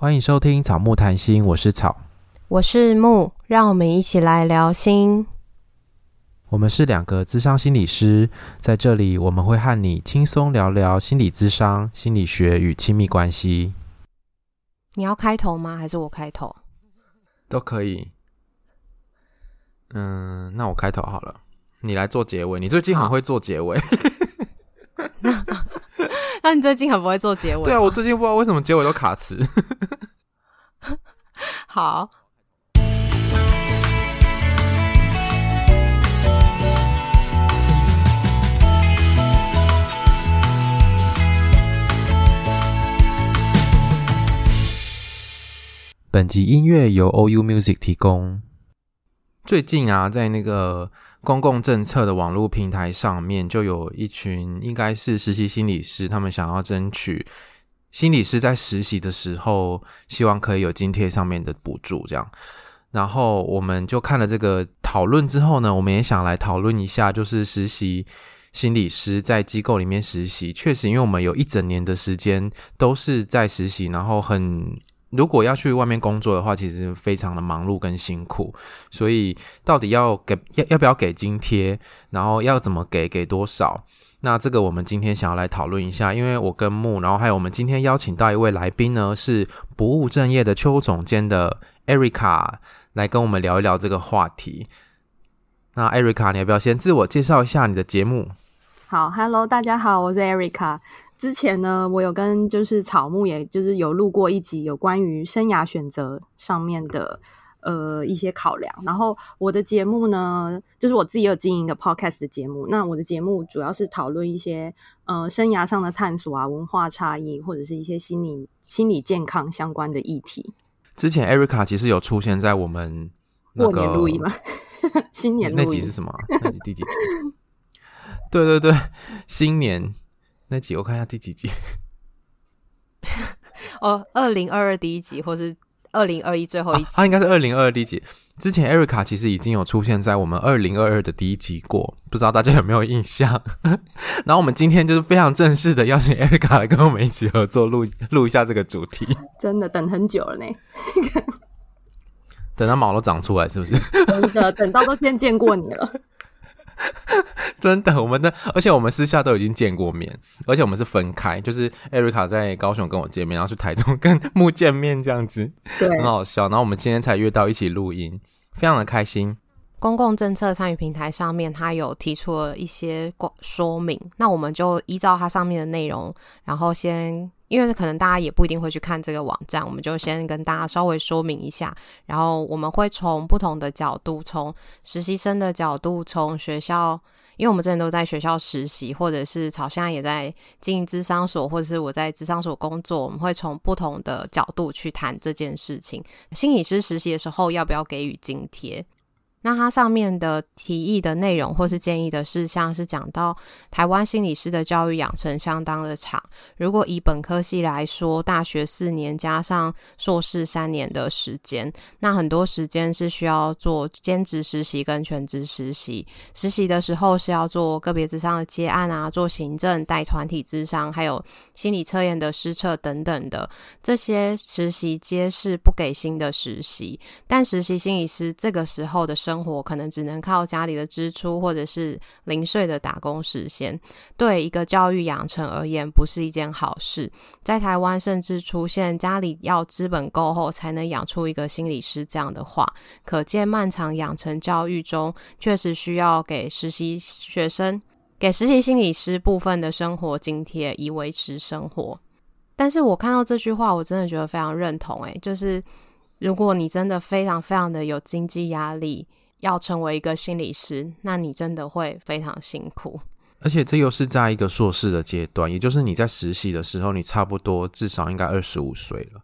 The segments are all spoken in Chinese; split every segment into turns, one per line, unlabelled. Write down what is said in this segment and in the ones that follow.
欢迎收听草木谈心，我是草，
我是木，让我们一起来聊心。
我们是两个咨商心理师，在这里我们会和你轻松聊聊心理咨商、心理学与亲密关系。
你要开头吗？还是我开头？
都可以。嗯，那我开头好了，你来做结尾。你最近很会做结尾。
那 你最近很不会做结尾？
对啊，我最近不知道为什么结尾都卡词。
好。
本集音乐由 OU Music 提供。最近啊，在那个公共政策的网络平台上面，就有一群应该是实习心理师，他们想要争取心理师在实习的时候，希望可以有津贴上面的补助，这样。然后我们就看了这个讨论之后呢，我们也想来讨论一下，就是实习心理师在机构里面实习，确实，因为我们有一整年的时间都是在实习，然后很。如果要去外面工作的话，其实非常的忙碌跟辛苦，所以到底要给要要不要给津贴，然后要怎么给，给多少？那这个我们今天想要来讨论一下，因为我跟木，然后还有我们今天邀请到一位来宾呢，是不务正业的邱总监的 Erica 来跟我们聊一聊这个话题。那 Erica，你要不要先自我介绍一下你的节目？
好，Hello，大家好，我是 Erica。之前呢，我有跟就是草木，也就是有录过一集有关于生涯选择上面的呃一些考量。然后我的节目呢，就是我自己有经营一个 podcast 的节目。那我的节目主要是讨论一些呃生涯上的探索啊，文化差异或者是一些心理心理健康相关的议题。
之前 Erica 其实有出现在我们那个
过年录音吗？新年录音
那集是什么？那集第几集？对对对，新年。那集我看一下第几集？
哦，二零二二第一集，或是二零二一最后一集？
啊，应该是二零二二第一集。之前 Erica 其实已经有出现在我们二零二二的第一集过，不知道大家有没有印象？然后我们今天就是非常正式的邀请 Erica 来跟我们一起合作录录一下这个主题。
真的等很久了呢，
等到毛都长出来是不是？
真的等到都先见过你了。
真的，我们的，而且我们私下都已经见过面，而且我们是分开，就是 Erica 在高雄跟我见面，然后去台中跟木见面这样子，
对，
很好笑。然后我们今天才约到一起录音，非常的开心。
公共政策参与平台上面，他有提出了一些说明，那我们就依照它上面的内容，然后先。因为可能大家也不一定会去看这个网站，我们就先跟大家稍微说明一下。然后我们会从不同的角度，从实习生的角度，从学校，因为我们之前都在学校实习，或者是草现在也在经营咨商所，或者是我在咨商所工作，我们会从不同的角度去谈这件事情。心理师实习的时候要不要给予津贴？那它上面的提议的内容或是建议的事项是讲到台湾心理师的教育养成相当的长，如果以本科系来说，大学四年加上硕士三年的时间，那很多时间是需要做兼职实习跟全职实习。实习的时候是要做个别咨商的接案啊，做行政、带团体咨商，还有心理测验的施测等等的，这些实习皆是不给薪的实习，但实习心理师这个时候的生活可能只能靠家里的支出或者是零碎的打工实现，对一个教育养成而言不是一件好事。在台湾甚至出现家里要资本够厚才能养出一个心理师这样的话，可见漫长养成教育中确实需要给实习学生、给实习心理师部分的生活津贴以维持生活。但是我看到这句话，我真的觉得非常认同。诶，就是如果你真的非常非常的有经济压力，要成为一个心理师，那你真的会非常辛苦。
而且这又是在一个硕士的阶段，也就是你在实习的时候，你差不多至少应该二十五岁了。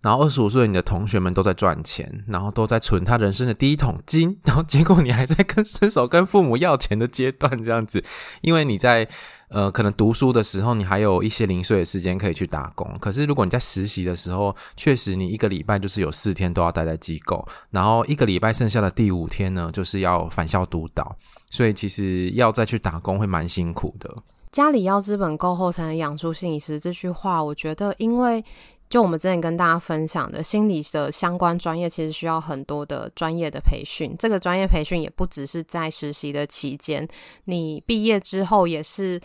然后二十五岁，你的同学们都在赚钱，然后都在存他人生的第一桶金，然后结果你还在跟 伸手跟父母要钱的阶段，这样子，因为你在。呃，可能读书的时候，你还有一些零碎的时间可以去打工。可是如果你在实习的时候，确实你一个礼拜就是有四天都要待在机构，然后一个礼拜剩下的第五天呢，就是要返校督导。所以其实要再去打工会蛮辛苦的。
家里要资本够厚才能养出心理师，这句话我觉得，因为就我们之前跟大家分享的心理的相关专业，其实需要很多的专业的培训。这个专业培训也不只是在实习的期间，你毕业之后也是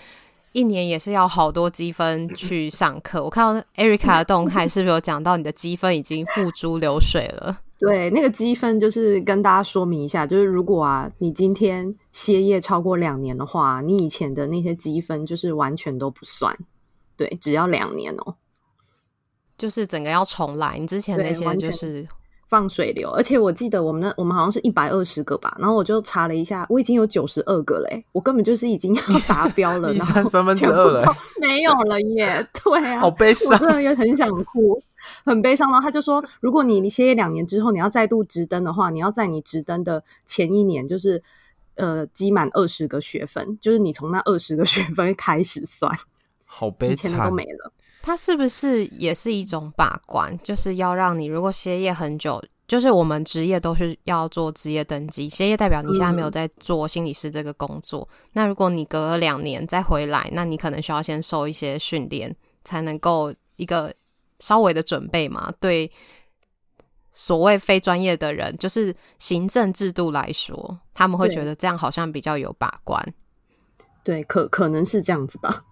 一年，也是要好多积分去上课。我看到 Erica 的动态，是不是有讲到你的积分已经付诸流水了？
对，那个积分就是跟大家说明一下，就是如果啊，你今天歇业超过两年的话，你以前的那些积分就是完全都不算。对，只要两年哦。
就是整个要重来，你之前那些就是
放水流，而且我记得我们那我们好像是一百二十个吧，然后我就查了一下，我已经有九十二个嘞，我根本就是已经要 达标了，
三分之二了，
没有了耶，对啊，
好悲伤，
我真的也很想哭，很悲伤。然后他就说，如果你你歇业两年之后，你要再度直登的话，你要在你直登的前一年，就是呃积满二十个学分，就是你从那二十个学分开始算，
好悲惨，以
前都没了。
它是不是也是一种把关？就是要让你如果歇业很久，就是我们职业都是要做职业登记，歇业代表你现在没有在做心理师这个工作。嗯、那如果你隔了两年再回来，那你可能需要先受一些训练，才能够一个稍微的准备嘛。对所谓非专业的人，就是行政制度来说，他们会觉得这样好像比较有把关。
对，可可能是这样子吧。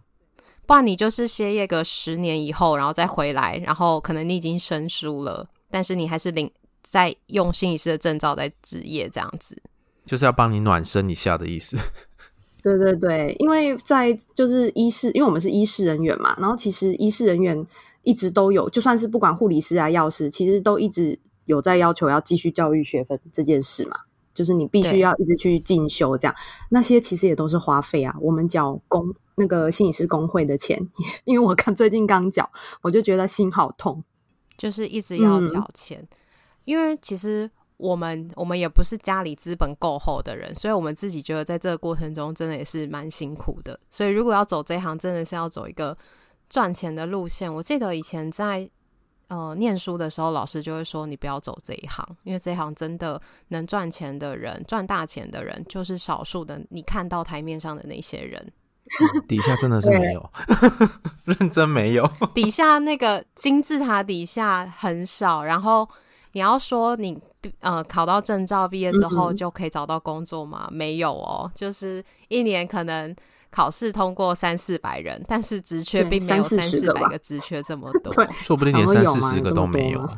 不然你就是歇业个十年以后，然后再回来，然后可能你已经生疏了，但是你还是领在用心理师的证照在执业这样子，
就是要帮你暖身一下的意思。
对对对，因为在就是医师，因为我们是医师人员嘛，然后其实医师人员一直都有，就算是不管护理师啊、药师，其实都一直有在要求要继续教育学分这件事嘛。就是你必须要一直去进修，这样那些其实也都是花费啊。我们缴工那个心理师工会的钱，因为我看最近刚缴，我就觉得心好痛。
就是一直要缴钱，嗯、因为其实我们我们也不是家里资本够厚的人，所以我们自己觉得在这个过程中真的也是蛮辛苦的。所以如果要走这一行，真的是要走一个赚钱的路线。我记得以前在。呃，念书的时候，老师就会说你不要走这一行，因为这一行真的能赚钱的人，赚大钱的人就是少数的。你看到台面上的那些人，
嗯、底下真的是没有，认真没有。
底下那个金字塔底下很少。然后你要说你呃考到证照毕业之后就可以找到工作吗？嗯、没有哦，就是一年可能。考试通过三四百人，但是职缺并没有三四百个职缺这么多，
说不定连三四十个都没有，有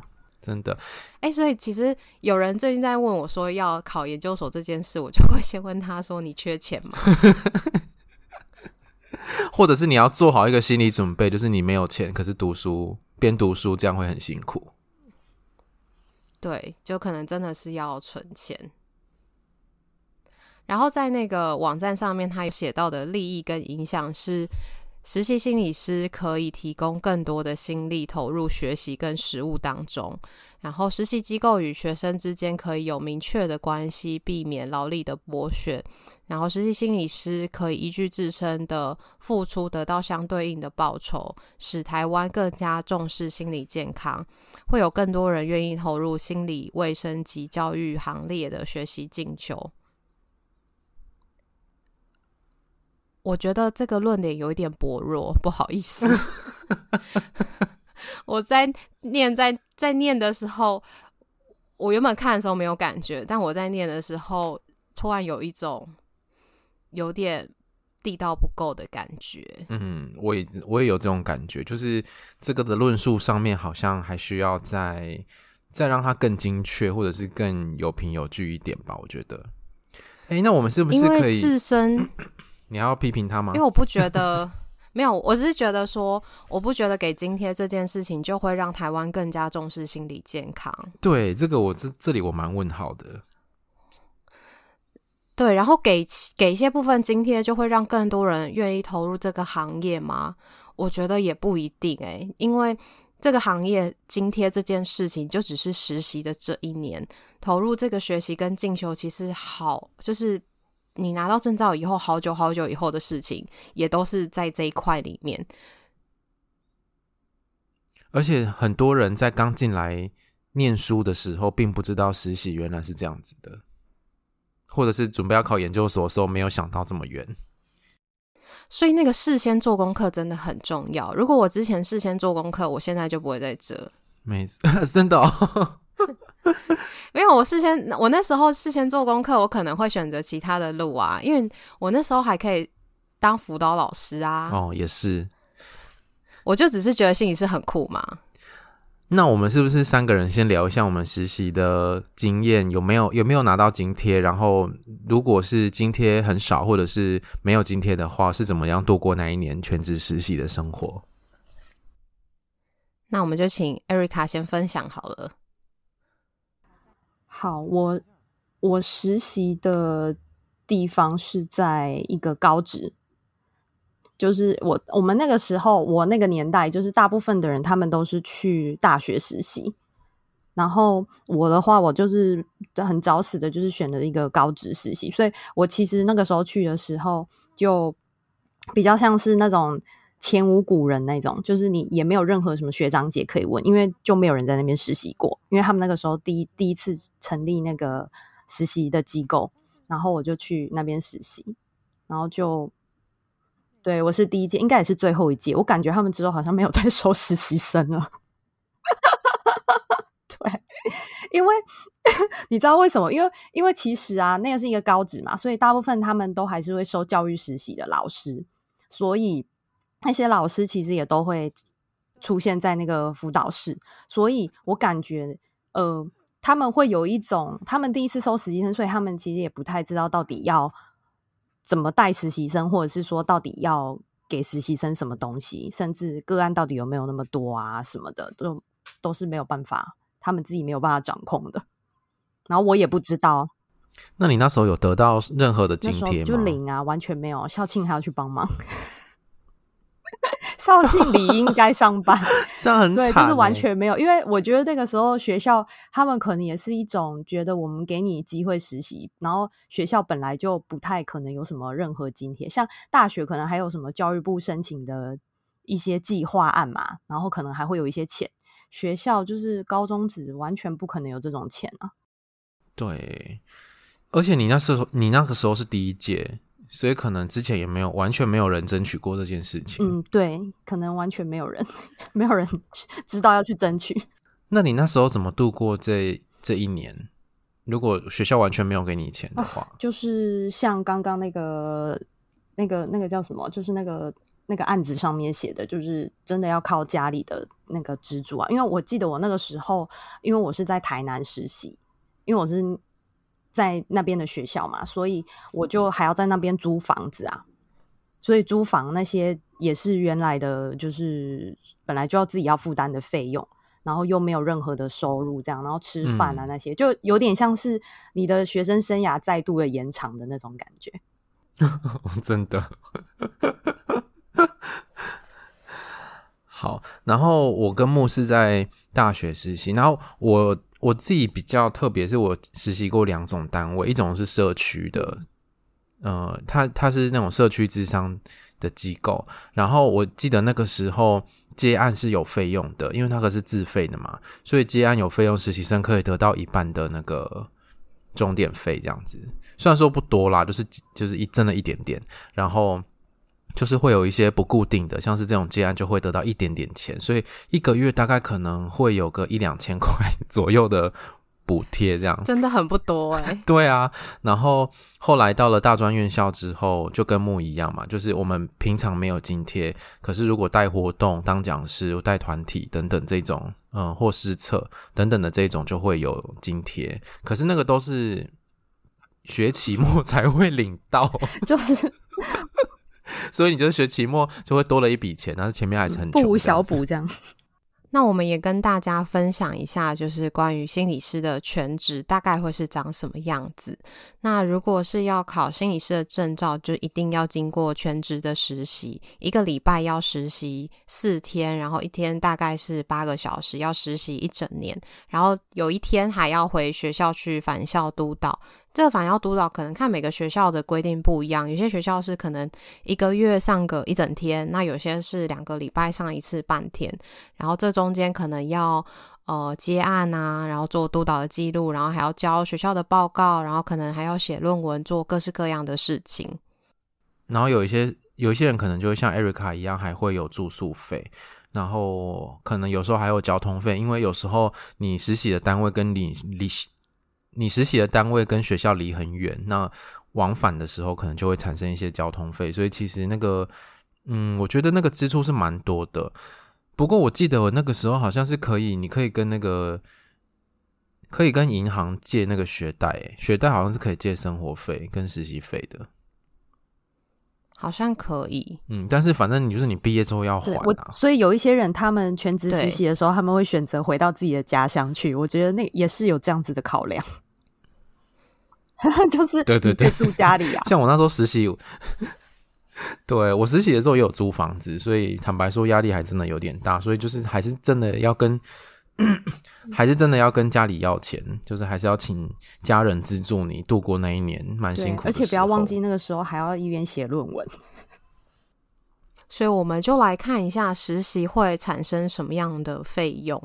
真的。
哎、欸，所以其实有人最近在问我说要考研究所这件事，我就会先问他说：“你缺钱吗？”
或者是你要做好一个心理准备，就是你没有钱，可是读书边读书这样会很辛苦。
对，就可能真的是要存钱。然后在那个网站上面，他有写到的利益跟影响是，实习心理师可以提供更多的心力投入学习跟实务当中，然后实习机构与学生之间可以有明确的关系，避免劳力的剥削，然后实习心理师可以依据自身的付出得到相对应的报酬，使台湾更加重视心理健康，会有更多人愿意投入心理卫生及教育行列的学习进修。我觉得这个论点有一点薄弱，不好意思。我在念在在念的时候，我原本看的时候没有感觉，但我在念的时候，突然有一种有点地道不够的感觉。
嗯，我也我也有这种感觉，就是这个的论述上面好像还需要再再让它更精确，或者是更有凭有据一点吧。我觉得，哎，那我们是不是可以
自身？
你还要批评他吗？
因为我不觉得 没有，我只是觉得说，我不觉得给津贴这件事情就会让台湾更加重视心理健康。
对，这个我这这里我蛮问号的。
对，然后给给一些部分津贴，就会让更多人愿意投入这个行业吗？我觉得也不一定诶、欸，因为这个行业津贴这件事情，就只是实习的这一年投入这个学习跟进修，其实好就是。你拿到证照以后，好久好久以后的事情，也都是在这一块里面。
而且很多人在刚进来念书的时候，并不知道实习原来是这样子的，或者是准备要考研究所的时候，没有想到这么远。
所以那个事先做功课真的很重要。如果我之前事先做功课，我现在就不会在这。
没错，真的哦。
因为我事先，我那时候事先做功课，我可能会选择其他的路啊。因为我那时候还可以当辅导老师啊。
哦，也是。
我就只是觉得心理师很酷嘛。
那我们是不是三个人先聊一下我们实习的经验？有没有有没有拿到津贴？然后如果是津贴很少，或者是没有津贴的话，是怎么样度过那一年全职实习的生活？
那我们就请 Erica 先分享好了。
好，我我实习的地方是在一个高职。就是我我们那个时候，我那个年代，就是大部分的人他们都是去大学实习，然后我的话，我就是很早死的，就是选了一个高职实习，所以我其实那个时候去的时候，就比较像是那种前无古人那种，就是你也没有任何什么学长姐可以问，因为就没有人在那边实习过，因为他们那个时候第一第一次成立那个实习的机构，然后我就去那边实习，然后就。对，我是第一届，应该也是最后一届。我感觉他们之后好像没有再收实习生了。对，因为 你知道为什么？因为因为其实啊，那个是一个高职嘛，所以大部分他们都还是会收教育实习的老师，所以那些老师其实也都会出现在那个辅导室。所以我感觉，呃，他们会有一种，他们第一次收实习生，所以他们其实也不太知道到底要。怎么带实习生，或者是说到底要给实习生什么东西，甚至个案到底有没有那么多啊什么的，都都是没有办法，他们自己没有办法掌控的。然后我也不知道。
那你那时候有得到任何的津贴吗？
就零啊，完全没有。校庆还要去帮忙。校庆理应该上班，
这样很惨。
对，就是完全没有，因为我觉得那个时候学校他们可能也是一种觉得我们给你机会实习，然后学校本来就不太可能有什么任何津贴，像大学可能还有什么教育部申请的一些计划案嘛，然后可能还会有一些钱。学校就是高中职完全不可能有这种钱啊。
对，而且你那时候你那个时候是第一届。所以可能之前也没有完全没有人争取过这件事情。
嗯，对，可能完全没有人，没有人知道要去争取。
那你那时候怎么度过这这一年？如果学校完全没有给你钱的话，啊、
就是像刚刚那个、那个、那个叫什么？就是那个那个案子上面写的，就是真的要靠家里的那个资助啊。因为我记得我那个时候，因为我是在台南实习，因为我是。在那边的学校嘛，所以我就还要在那边租房子啊。所以租房那些也是原来的，就是本来就要自己要负担的费用，然后又没有任何的收入，这样，然后吃饭啊那些，嗯、就有点像是你的学生生涯再度的延长的那种感觉。
真的。好，然后我跟牧师在大学实习，然后我。我自己比较特别，是我实习过两种单位，一种是社区的，呃，它它是那种社区智商的机构，然后我记得那个时候接案是有费用的，因为那个是自费的嘛，所以接案有费用，实习生可以得到一半的那个钟点费，这样子，虽然说不多啦，就是就是一真的一点点，然后。就是会有一些不固定的，像是这种接案就会得到一点点钱，所以一个月大概可能会有个一两千块 左右的补贴，这样
真的很不多哎。
对啊，然后后来到了大专院校之后，就跟木一样嘛，就是我们平常没有津贴，可是如果带活动、当讲师、带团体等等这种，嗯，或施测等等的这种就会有津贴，可是那个都是学期末才会领到，
就是。
所以你就是学期末就会多了一笔钱，但是前面还是很
不无小补这样。
那我们也跟大家分享一下，就是关于心理师的全职大概会是长什么样子。那如果是要考心理师的证照，就一定要经过全职的实习，一个礼拜要实习四天，然后一天大概是八个小时，要实习一整年，然后有一天还要回学校去返校督导。这个返校督导可能看每个学校的规定不一样，有些学校是可能一个月上个一整天，那有些是两个礼拜上一次半天，然后这中间可能要呃接案啊，然后做督导的记录，然后还要交学校的报告，然后可能还要写论文，做各式各样的事情。
然后有一些有一些人可能就会像 Erica 一样，还会有住宿费，然后可能有时候还有交通费，因为有时候你实习的单位跟你离你实习的单位跟学校离很远，那往返的时候可能就会产生一些交通费，所以其实那个，嗯，我觉得那个支出是蛮多的。不过我记得我那个时候好像是可以，你可以跟那个可以跟银行借那个学贷，学贷好像是可以借生活费跟实习费的。
好像可以，
嗯，但是反正你就是你毕业之后要还啊。
所以有一些人，他们全职实习的时候，他们会选择回到自己的家乡去。我觉得那也是有这样子的考量，就是对对对，住家里啊。
像我那时候实习，对我实习的时候也有租房子，所以坦白说压力还真的有点大。所以就是还是真的要跟。还是真的要跟家里要钱，就是还是要请家人资助你度过那一年，蛮辛苦的。
而且不要忘记那个时候还要一边写论文。
所以我们就来看一下实习会产生什么样的费用。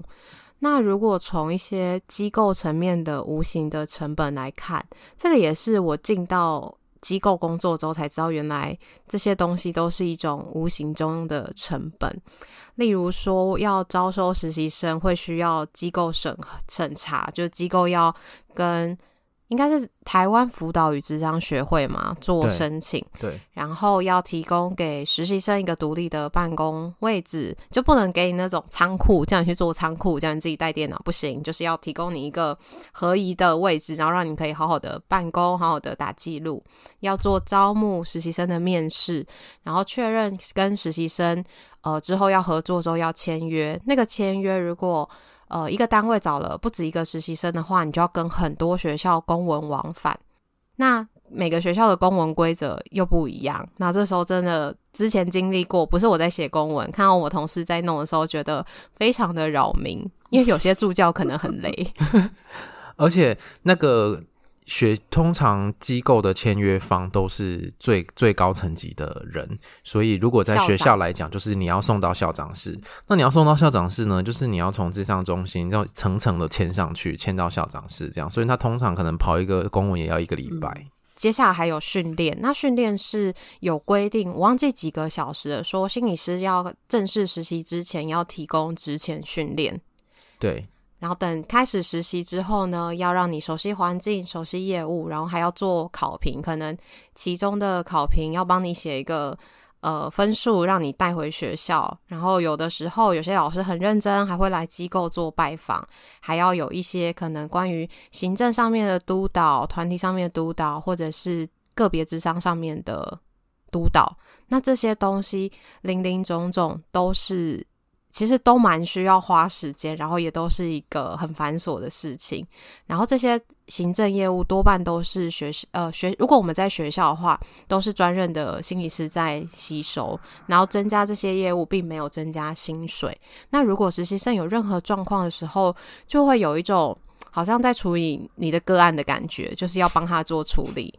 那如果从一些机构层面的无形的成本来看，这个也是我进到机构工作之后才知道，原来这些东西都是一种无形中的成本。例如说，要招收实习生，会需要机构审审查，就机构要跟。应该是台湾辅导与咨商学会嘛，做申请，
对，对，
然后要提供给实习生一个独立的办公位置，就不能给你那种仓库，叫你去做仓库，叫你自己带电脑不行，就是要提供你一个合宜的位置，然后让你可以好好的办公，好好的打记录，要做招募实习生的面试，然后确认跟实习生呃之后要合作之后要签约，那个签约如果。呃，一个单位找了不止一个实习生的话，你就要跟很多学校公文往返。那每个学校的公文规则又不一样。那这时候真的之前经历过，不是我在写公文，看到我同事在弄的时候，觉得非常的扰民，因为有些助教可能很累，
而且那个。学通常机构的签约方都是最最高层级的人，所以如果在学校来讲，就是你要送到校长室。那你要送到校长室呢，就是你要从智商中心要层层的签上去，签到校长室这样。所以他通常可能跑一个公文也要一个礼拜。嗯。
接下来还有训练，那训练是有规定，我忘记几个小时了，说心理师要正式实习之前要提供职前训练。
对。
然后等开始实习之后呢，要让你熟悉环境、熟悉业务，然后还要做考评，可能其中的考评要帮你写一个呃分数，让你带回学校。然后有的时候有些老师很认真，还会来机构做拜访，还要有一些可能关于行政上面的督导、团体上面的督导，或者是个别智商上面的督导。那这些东西零零总总都是。其实都蛮需要花时间，然后也都是一个很繁琐的事情。然后这些行政业务多半都是学呃学，如果我们在学校的话，都是专任的心理师在吸收，然后增加这些业务，并没有增加薪水。那如果实习生有任何状况的时候，就会有一种好像在处理你的个案的感觉，就是要帮他做处理。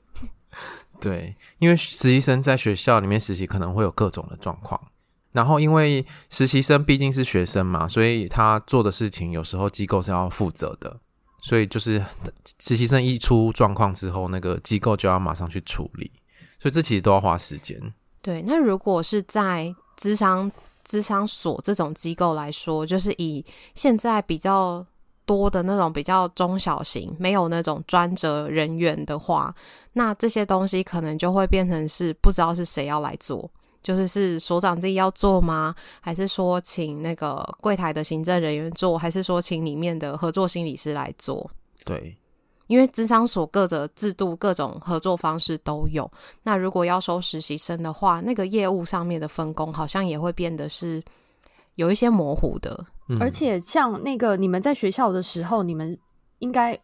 对，因为实习生在学校里面实习，可能会有各种的状况。然后，因为实习生毕竟是学生嘛，所以他做的事情有时候机构是要负责的。所以就是实习生一出状况之后，那个机构就要马上去处理。所以这其实都要花时间。
对，那如果是在资商资商所这种机构来说，就是以现在比较多的那种比较中小型，没有那种专责人员的话，那这些东西可能就会变成是不知道是谁要来做。就是是所长自己要做吗？还是说请那个柜台的行政人员做？还是说请里面的合作心理师来做？
对，
因为智商所各的制度、各种合作方式都有。那如果要收实习生的话，那个业务上面的分工好像也会变得是有一些模糊的。
嗯。而且像那个你们在学校的时候，你们应该。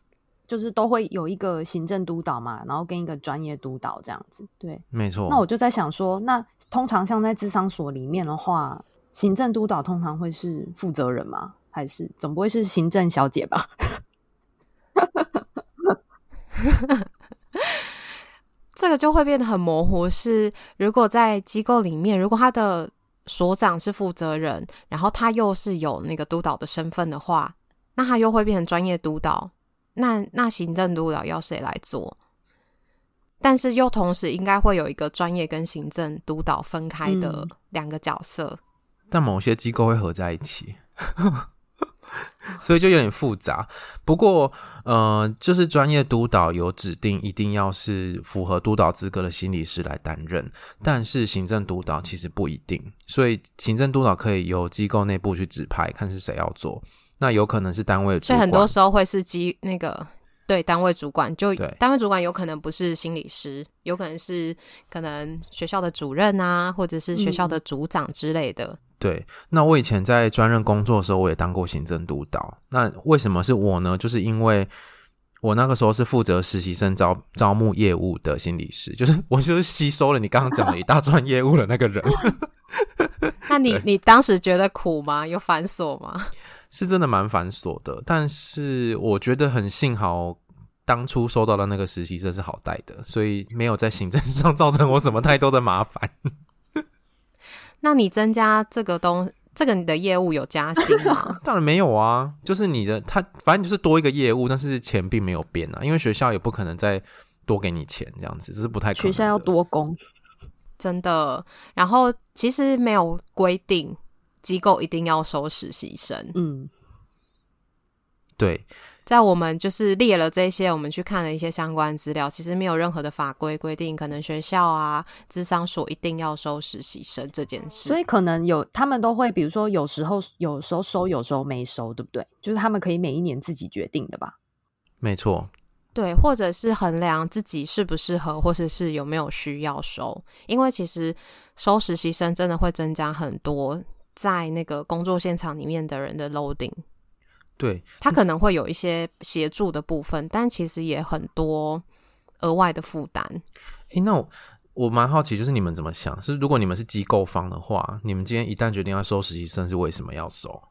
就是都会有一个行政督导嘛，然后跟一个专业督导这样子，对，
没错。
那我就在想说，那通常像在智商所里面的话，行政督导通常会是负责人吗？还是总不会是行政小姐吧？
这个就会变得很模糊。是如果在机构里面，如果他的所长是负责人，然后他又是有那个督导的身份的话，那他又会变成专业督导。那那行政督导要谁来做？但是又同时应该会有一个专业跟行政督导分开的两个角色。
嗯、但某些机构会合在一起。所以就有点复杂，不过呃，就是专业督导有指定一定要是符合督导资格的心理师来担任，但是行政督导其实不一定，所以行政督导可以由机构内部去指派，看是谁要做，那有可能是单位
所以很多时候会是机那个对单位主管，就单位主管有可能不是心理师，有可能是可能学校的主任啊，或者是学校的组长之类的。嗯
对，那我以前在专任工作的时候，我也当过行政督导。那为什么是我呢？就是因为我那个时候是负责实习生招招募业务的心理师，就是 我就是吸收了你刚刚讲的一大串业务的那个人。
那你你当时觉得苦吗？有繁琐吗？
是真的蛮繁琐的，但是我觉得很幸好当初收到的那个实习生是好带的，所以没有在行政 上造成我什么太多的麻烦。
那你增加这个东，这个你的业务有加薪吗？
当然没有啊，就是你的他反正就是多一个业务，但是钱并没有变啊，因为学校也不可能再多给你钱这样子，这是不太可能。
学校要多工，
真的。然后其实没有规定机构一定要收实习生，
嗯，
对。
在我们就是列了这些，我们去看了一些相关资料，其实没有任何的法规规定，可能学校啊、智商所一定要收实习生这件事。
所以可能有他们都会，比如说有时候有时候收，有时候没收，对不对？就是他们可以每一年自己决定的吧？
没错，
对，或者是衡量自己适不适合，或者是有没有需要收。因为其实收实习生真的会增加很多在那个工作现场里面的人的 loading。
对，
他可能会有一些协助的部分，但其实也很多额外的负担。
诶，那我我蛮好奇，就是你们怎么想？是如果你们是机构方的话，你们今天一旦决定要收实习生，是为什么要收？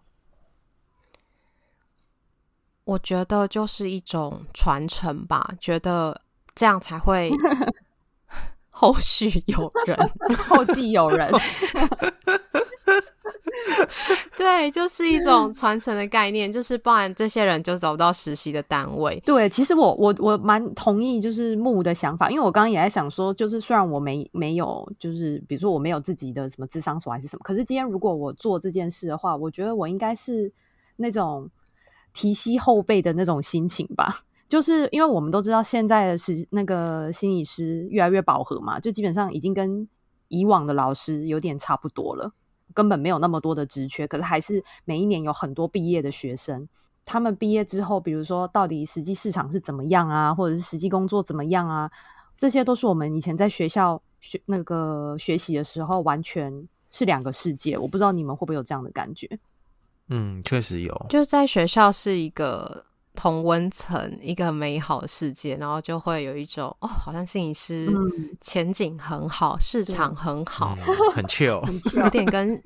我觉得就是一种传承吧，觉得这样才会后续有人，
后继有人。
对，就是一种传承的概念，就是不然这些人就找不到实习的单位。
对，其实我我我蛮同意，就是木的想法，因为我刚刚也在想说，就是虽然我没没有，就是比如说我没有自己的什么智商所还是什么，可是今天如果我做这件事的话，我觉得我应该是那种提携后背的那种心情吧。就是因为我们都知道现在的是那个心理师越来越饱和嘛，就基本上已经跟以往的老师有点差不多了。根本没有那么多的职缺，可是还是每一年有很多毕业的学生。他们毕业之后，比如说到底实际市场是怎么样啊，或者是实际工作怎么样啊，这些都是我们以前在学校学那个学习的时候，完全是两个世界。我不知道你们会不会有这样的感觉？
嗯，确实有。
就在学校是一个。同温层一个美好的世界，然后就会有一种哦，好像心理师前景很好，嗯、市场很好，
嗯、很 chill，
有点跟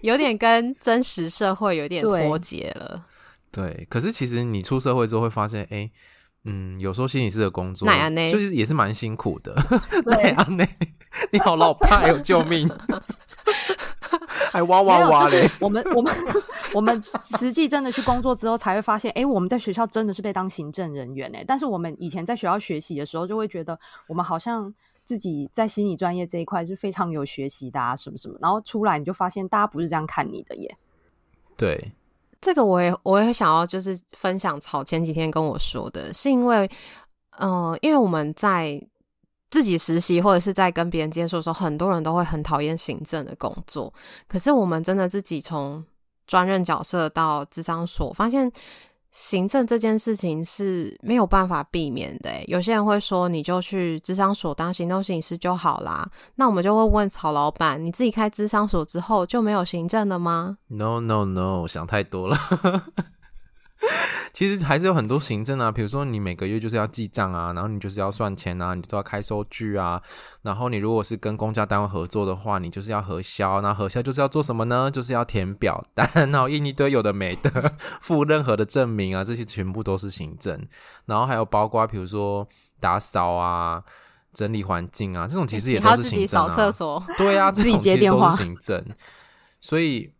有点跟真实社会有点脱节了
对。对，可是其实你出社会之后会发现，哎，嗯，有时候心理师的工作就是也是蛮辛苦的。对啊，那你好老派哦，救命！还哇哇哇嘞！
我们我们我们实际真的去工作之后，才会发现，哎、欸，我们在学校真的是被当行政人员哎。但是我们以前在学校学习的时候，就会觉得我们好像自己在心理专业这一块是非常有学习的啊，什么什么。然后出来你就发现，大家不是这样看你的耶。
对，
这个我也我也想要就是分享草前几天跟我说的，是因为，嗯、呃，因为我们在。自己实习或者是在跟别人接触的时候，很多人都会很讨厌行政的工作。可是我们真的自己从专任角色到智商所，发现行政这件事情是没有办法避免的。有些人会说，你就去智商所当行动心理师就好啦。那我们就会问曹老板，你自己开智商所之后就没有行政了吗
？No No No，想太多了。其实还是有很多行政啊，比如说你每个月就是要记账啊，然后你就是要算钱啊，你都要开收据啊。然后你如果是跟公家单位合作的话，你就是要核销。那核销就是要做什么呢？就是要填表单，然后印一堆有的没的，附任何的证明啊，这些全部都是行政。然后还有包括比如说打扫啊、整理环境啊，这种其实也都是行政啊。
自己扫厕所，
对啊，
自己接电话，
行政。所以。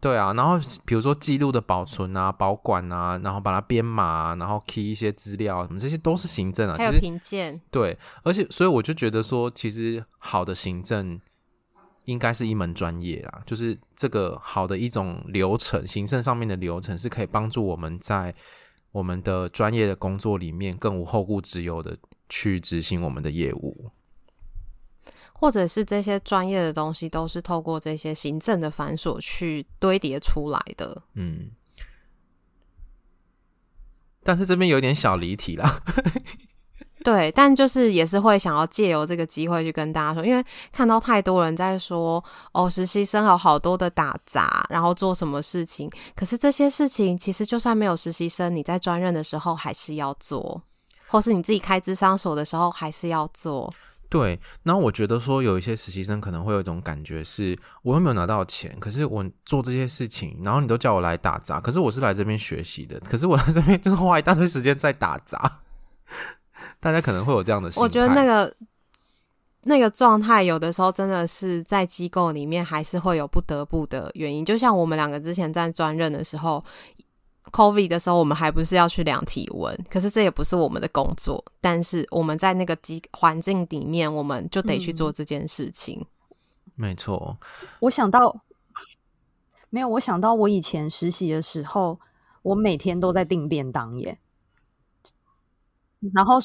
对啊，然后比如说记录的保存啊、保管啊，然后把它编码啊，然后 key 一些资料，什么这些都是行政啊，
还有评鉴。
对，而且所以我就觉得说，其实好的行政应该是一门专业啊，就是这个好的一种流程，行政上面的流程是可以帮助我们在我们的专业的工作里面更无后顾之忧的去执行我们的业务。
或者是这些专业的东西都是透过这些行政的繁琐去堆叠出来的。
嗯，但是这边有点小离题啦。
对，但就是也是会想要借由这个机会去跟大家说，因为看到太多人在说哦，实习生有好多的打杂，然后做什么事情。可是这些事情其实就算没有实习生，你在专任的时候还是要做，或是你自己开智商所的时候还是要做。
对，然后我觉得说有一些实习生可能会有一种感觉是，我又没有拿到钱，可是我做这些事情，然后你都叫我来打杂，可是我是来这边学习的，可是我来这边就是花一大堆时间在打杂，大家可能会有这样的心。
我觉得那个那个状态有的时候真的是在机构里面还是会有不得不的原因，就像我们两个之前在专任的时候。COVID 的时候，我们还不是要去量体温，可是这也不是我们的工作。但是我们在那个机环境里面，我们就得去做这件事情。
嗯、没错，
我想到没有，我想到我以前实习的时候，我每天都在订便当耶。然后，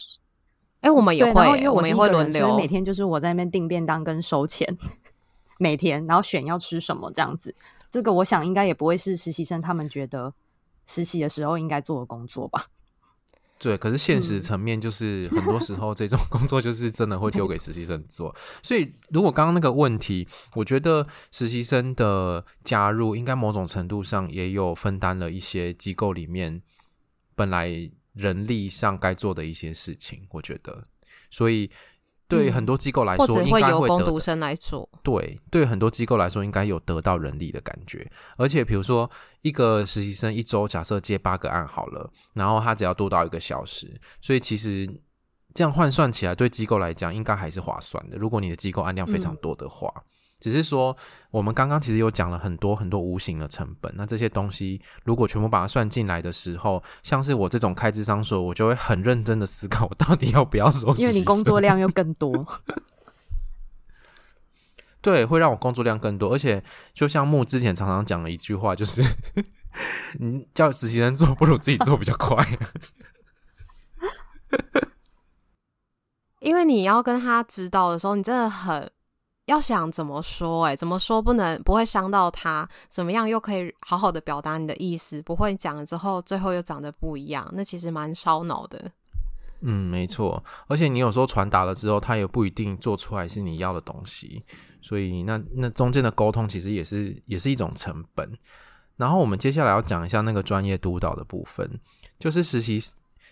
哎、欸，我们也会，
因为我
们也会轮流，
所以每天就是我在那边订便当跟收钱，每天，然后选要吃什么这样子。这个我想应该也不会是实习生他们觉得。实习的时候应该做的工作吧？
对，可是现实层面就是很多时候这种工作就是真的会丢给实习生做。所以如果刚刚那个问题，我觉得实习生的加入应该某种程度上也有分担了一些机构里面本来人力上该做的一些事情。我觉得，所以。对很多机构来说，应该会，
或者会由工读生来做。
对，对很多机构来说，应该有得到人力的感觉。而且，比如说一个实习生一周假设接八个案好了，然后他只要多到一个小时，所以其实这样换算起来，对机构来讲应该还是划算的。如果你的机构案量非常多的话。嗯只是说，我们刚刚其实有讲了很多很多无形的成本。那这些东西如果全部把它算进来的时候，像是我这种开智商所，我就会很认真的思考，我到底要不要收实习生？
因为你工作量又更多。
对，会让我工作量更多。而且，就像木之前常常讲的一句话，就是你叫实习生做，不如自己做比较快。
因为你要跟他指导的时候，你真的很。要想怎么说，欸，哎，怎么说不能不会伤到他？怎么样又可以好好的表达你的意思？不会讲了之后，最后又长得不一样，那其实蛮烧脑的。
嗯，没错。而且你有时候传达了之后，他也不一定做出来是你要的东西，所以那那中间的沟通其实也是也是一种成本。然后我们接下来要讲一下那个专业督导的部分，就是实习。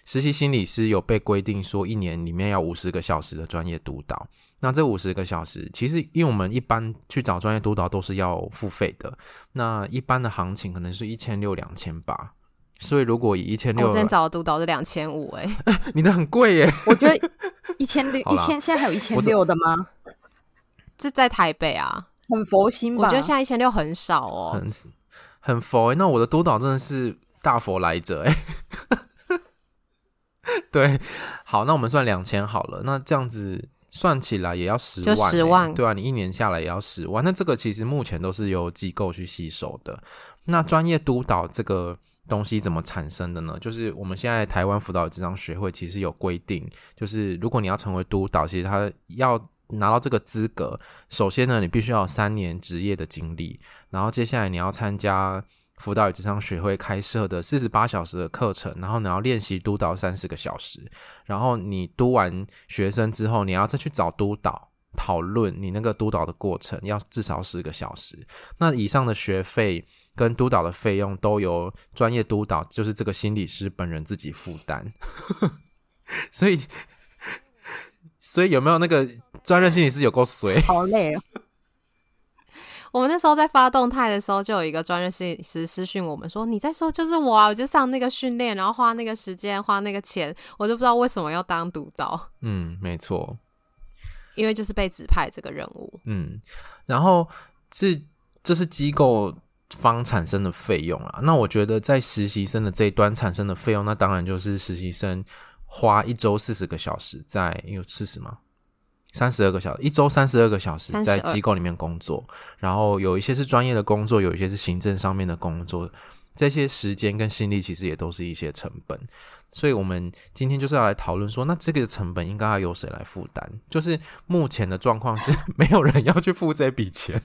实习心理师有被规定说，一年里面要五十个小时的专业督导。那这五十个小时，其实因为我们一般去找专业督导都是要付费的。那一般的行情可能是一千六、两千八。所以如果以一千六，
我之前找的督导是两千五，哎，
你的很贵耶。
我觉得一千六、一千，现在还有一千六的吗？
这在台北啊，
很佛心吧？
我觉得现在一千六很少哦，
很很佛。那我的督导真的是大佛来着，哎。对，好，那我们算两千好了。那这样子算起来也要十万，欸，
十万，
对啊，你一年下来也要十万。那这个其实目前都是由机构去吸收的。那专业督导这个东西怎么产生的呢？就是我们现在台湾辅导咨商学会其实有规定，就是如果你要成为督导，其实他要拿到这个资格，首先呢，你必须要有三年职业的经历，然后接下来你要参加。辅导与咨商学会开设的四十八小时的课程，然后你要练习督导三十个小时，然后你督完学生之后，你要再去找督导讨论你那个督导的过程，要至少十个小时。那以上的学费跟督导的费用都由专业督导，就是这个心理师本人自己负担。所以，所以有没有那个专任心理师有够衰？
好累哦。
我们那时候在发动态的时候，就有一个专业摄影师私讯我们说：“你在说就是我啊，我就上那个训练，然后花那个时间，花那个钱，我就不知道为什么要当督导。”
嗯，没错，
因为就是被指派这个任务。
嗯，然后这这是机构方产生的费用啊。那我觉得在实习生的这一端产生的费用，那当然就是实习生花一周四十个小时在，有四十吗？三十二个小时，一周三十二个小时在机构里面工作，然后有一些是专业的工作，有一些是行政上面的工作，这些时间跟心力其实也都是一些成本。所以，我们今天就是要来讨论说，那这个成本应该要由谁来负担？就是目前的状况是 没有人要去付这笔钱。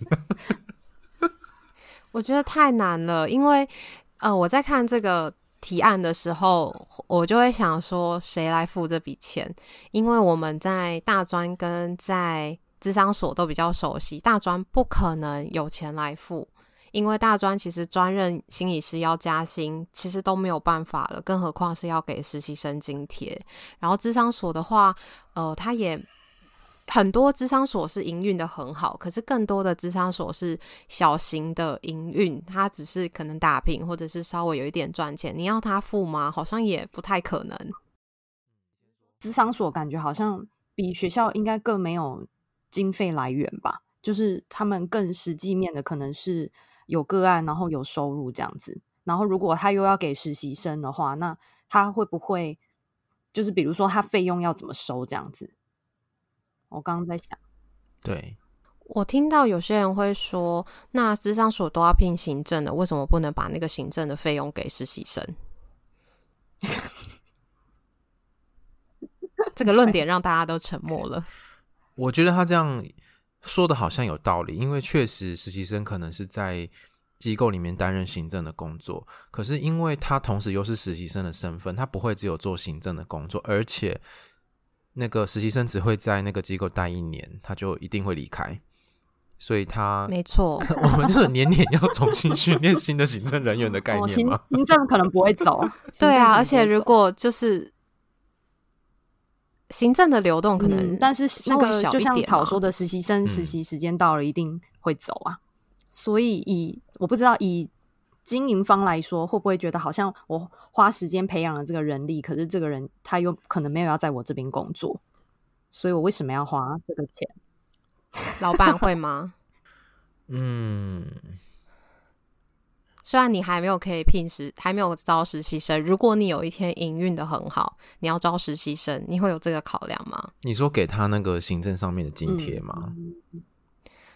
我觉得太难了，因为呃，我在看这个。提案的时候，我就会想说，谁来付这笔钱？因为我们在大专跟在智商所都比较熟悉，大专不可能有钱来付，因为大专其实专任心理师要加薪，其实都没有办法了，更何况是要给实习生津贴。然后智商所的话，呃，他也。很多咨商所是营运的很好，可是更多的咨商所是小型的营运，它只是可能打平或者是稍微有一点赚钱。你要他付吗？好像也不太可能。
咨商所感觉好像比学校应该更没有经费来源吧，就是他们更实际面的可能是有个案，然后有收入这样子。然后如果他又要给实习生的话，那他会不会就是比如说他费用要怎么收这样子？我刚刚在想，
对，
我听到有些人会说，那智商所都要聘行政的，为什么不能把那个行政的费用给实习生？这个论点让大家都沉默了。
我觉得他这样说的好像有道理，因为确实实习生可能是在机构里面担任行政的工作，可是因为他同时又是实习生的身份，他不会只有做行政的工作，而且。那个实习生只会在那个机构待一年，他就一定会离开，所以他
没错，
我们就是年年要重新训练新的行政人员的概念吗？
哦、行，行政可能不会走，
对啊，而且如果就是行政的流动可能、嗯，
但是那个就像草说的，实习生实习时间到了一定会走啊，嗯、所以以我不知道以。经营方来说，会不会觉得好像我花时间培养了这个人力，可是这个人他又可能没有要在我这边工作，所以我为什么要花这个钱？
老板会吗？
嗯，
虽然你还没有可以聘实，还没有招实习生，如果你有一天营运的很好，你要招实习生，你会有这个考量吗？
你说给他那个行政上面的津贴吗？
嗯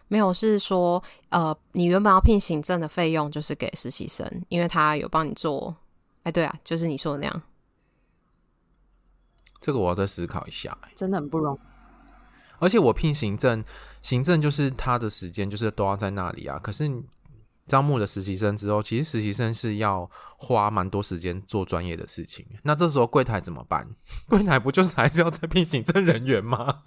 没有，是说，呃，你原本要聘行政的费用就是给实习生，因为他有帮你做。哎，对啊，就是你说的那样。
这个我要再思考一下，
真的很不容易。
而且我聘行政，行政就是他的时间就是都要在那里啊。可是招募了实习生之后，其实实习生是要花蛮多时间做专业的事情。那这时候柜台怎么办？柜台不就是还是要再聘行政人员吗？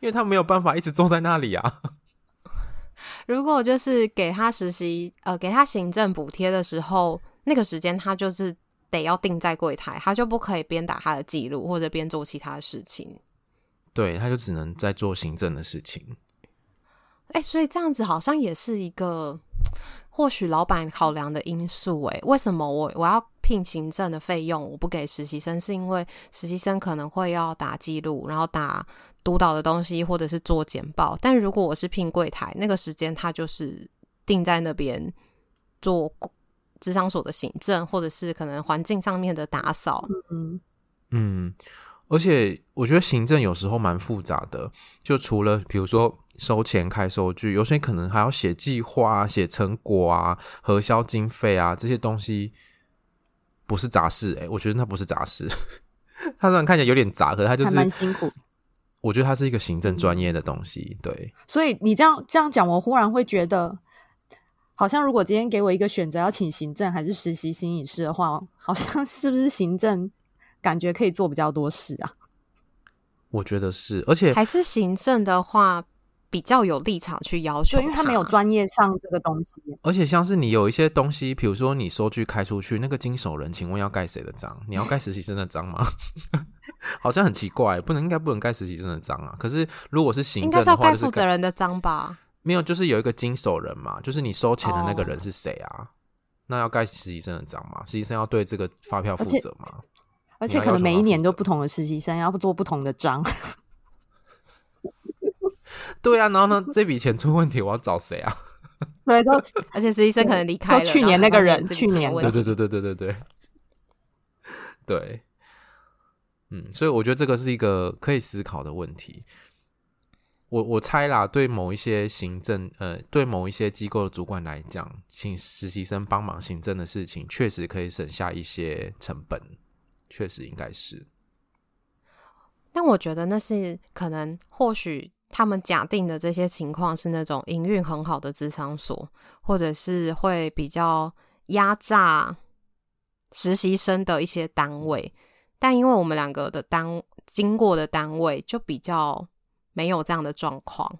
因为他没有办法一直坐在那里啊。
如果就是给他实习，呃，给他行政补贴的时候，那个时间他就是得要定在柜台，他就不可以边打他的记录或者边做其他的事情。
对，他就只能在做行政的事情。
哎、欸，所以这样子好像也是一个或许老板考量的因素。哎，为什么我我要聘行政的费用，我不给实习生？是因为实习生可能会要打记录，然后打。督导的东西，或者是做简报，但如果我是聘柜台，那个时间他就是定在那边做咨商所的行政，或者是可能环境上面的打扫。
嗯
嗯，而且我觉得行政有时候蛮复杂的，就除了比如说收钱、开收据，有些可能还要写计划啊、写成果啊、核销经费啊这些东西，不是杂事诶、欸，我觉得那不是杂事，他虽然看起来有点杂，可是他就是
蛮辛苦。
我觉得它是一个行政专业的东西，对。
所以你这样这样讲，我忽然会觉得，好像如果今天给我一个选择，要请行政还是实习心理师的话，好像是不是行政感觉可以做比较多事啊？
我觉得是，而且
还是行政的话。比较有立场去要求，
因为他没有专业上这个东西。
而且像是你有一些东西，比如说你收据开出去，那个经手人，请问要盖谁的章？你要盖实习生的章吗？好像很奇怪，不能，应该不能盖实习生的章啊。可是如果是行政的话，
应该是要盖负责人的章吧？
没有，就是有一个经手人嘛，就是你收钱的那个人是谁啊？Oh. 那要盖实习生的章吗？实习生要对这个发票负责吗？
而且，而且可能每一年都不同的实习生要做不同的章。
对啊，然后呢？这笔钱出问题，我要找谁啊？
对，就
而且实习生可能离开了，
去年那个人，去年
对对对对对对对对，嗯，所以我觉得这个是一个可以思考的问题。我我猜啦，对某一些行政呃，对某一些机构的主管来讲，请实习生帮忙行政的事情，确实可以省下一些成本，确实应该是。
但我觉得那是可能，或许他们假定的这些情况是那种营运很好的咨商所，或者是会比较压榨实习生的一些单位。但因为我们两个的单经过的单位就比较。没有这样的状况，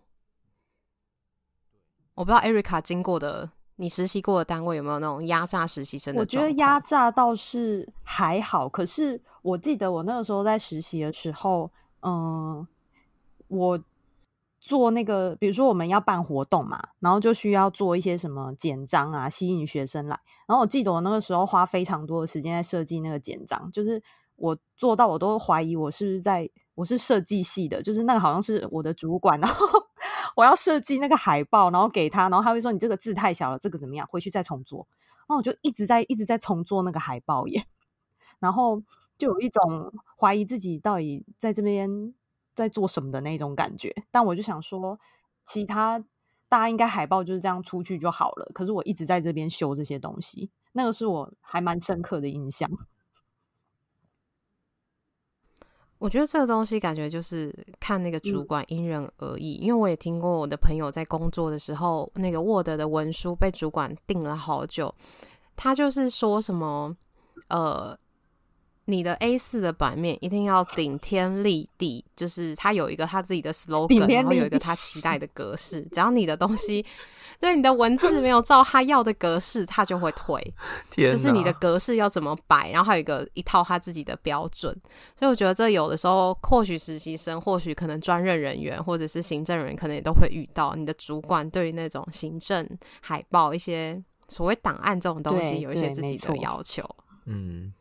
我不知道 Erica 经过的，你实习过的单位有没有那种压榨实习生的？
我觉得压榨倒是还好，可是我记得我那个时候在实习的时候，嗯，我做那个，比如说我们要办活动嘛，然后就需要做一些什么简章啊，吸引学生来。然后我记得我那个时候花非常多的时间在设计那个简章，就是。我做到我都怀疑我是不是在，我是设计系的，就是那个好像是我的主管，然后 我要设计那个海报，然后给他，然后他会说你这个字太小了，这个怎么样？回去再重做。然后我就一直在一直在重做那个海报耶，然后就有一种怀疑自己到底在这边在做什么的那种感觉。但我就想说，其他大家应该海报就是这样出去就好了，可是我一直在这边修这些东西，那个是我还蛮深刻的印象。
我觉得这个东西感觉就是看那个主管因人而异，嗯、因为我也听过我的朋友在工作的时候，那个 Word 的文书被主管定了好久，他就是说什么，呃。你的 A 四的版面一定要顶天立地，就是它有一个它自己的 slogan，然后有一个它期待的格式。只要你的东西，对你的文字没有照它要的格式，它就会退。就是你的格式要怎么摆，然后还有一个一套他自己的标准。所以我觉得这有的时候，或许实习生，或许可能专任人员，或者是行政人员，可能也都会遇到。你的主管对于那种行政海报、一些所谓档案这种东西，有一些自己的要求。
嗯。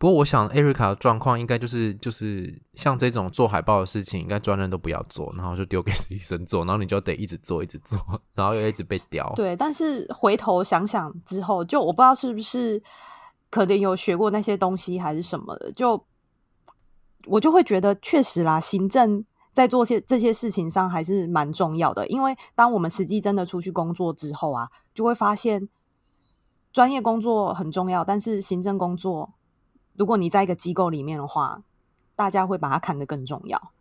不过，我想 Erica 的状况应该就是就是像这种做海报的事情，应该专任都不要做，然后就丢给实习生做，然后你就得一直做，一直做，然后又一直被刁。
对，但是回头想想之后，就我不知道是不是可能有学过那些东西还是什么的，就我就会觉得确实啦，行政在做些这些事情上还是蛮重要的，因为当我们实际真的出去工作之后啊，就会发现专业工作很重要，但是行政工作。如果你在一个机构里面的话，大家会把它看得更重要。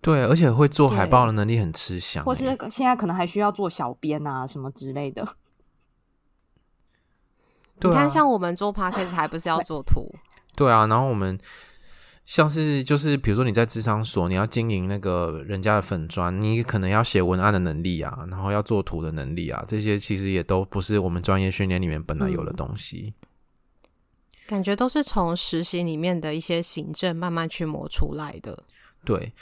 对，而且会做海报的能力很吃香，
或是现在可能还需要做小编啊什么之类的。
你看，像我们做 Podcast 还不是要做图？
对啊，然后我们。像是就是比如说你在智商所，你要经营那个人家的粉砖，你可能要写文案的能力啊，然后要做图的能力啊，这些其实也都不是我们专业训练里面本来有的东西。
感觉都是从实习里面的一些行政慢慢去磨出来的。
对，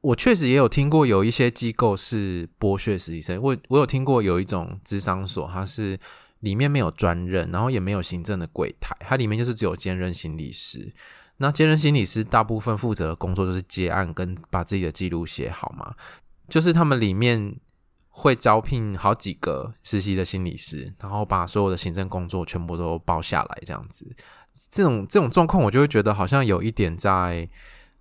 我确实也有听过有一些机构是剥削实习生，我我有听过有一种智商所，它是里面没有专任，然后也没有行政的柜台，它里面就是只有兼任心理师。那兼任心理师大部分负责的工作就是接案跟把自己的记录写好嘛，就是他们里面会招聘好几个实习的心理师，然后把所有的行政工作全部都包下来，这样子。这种这种状况，我就会觉得好像有一点在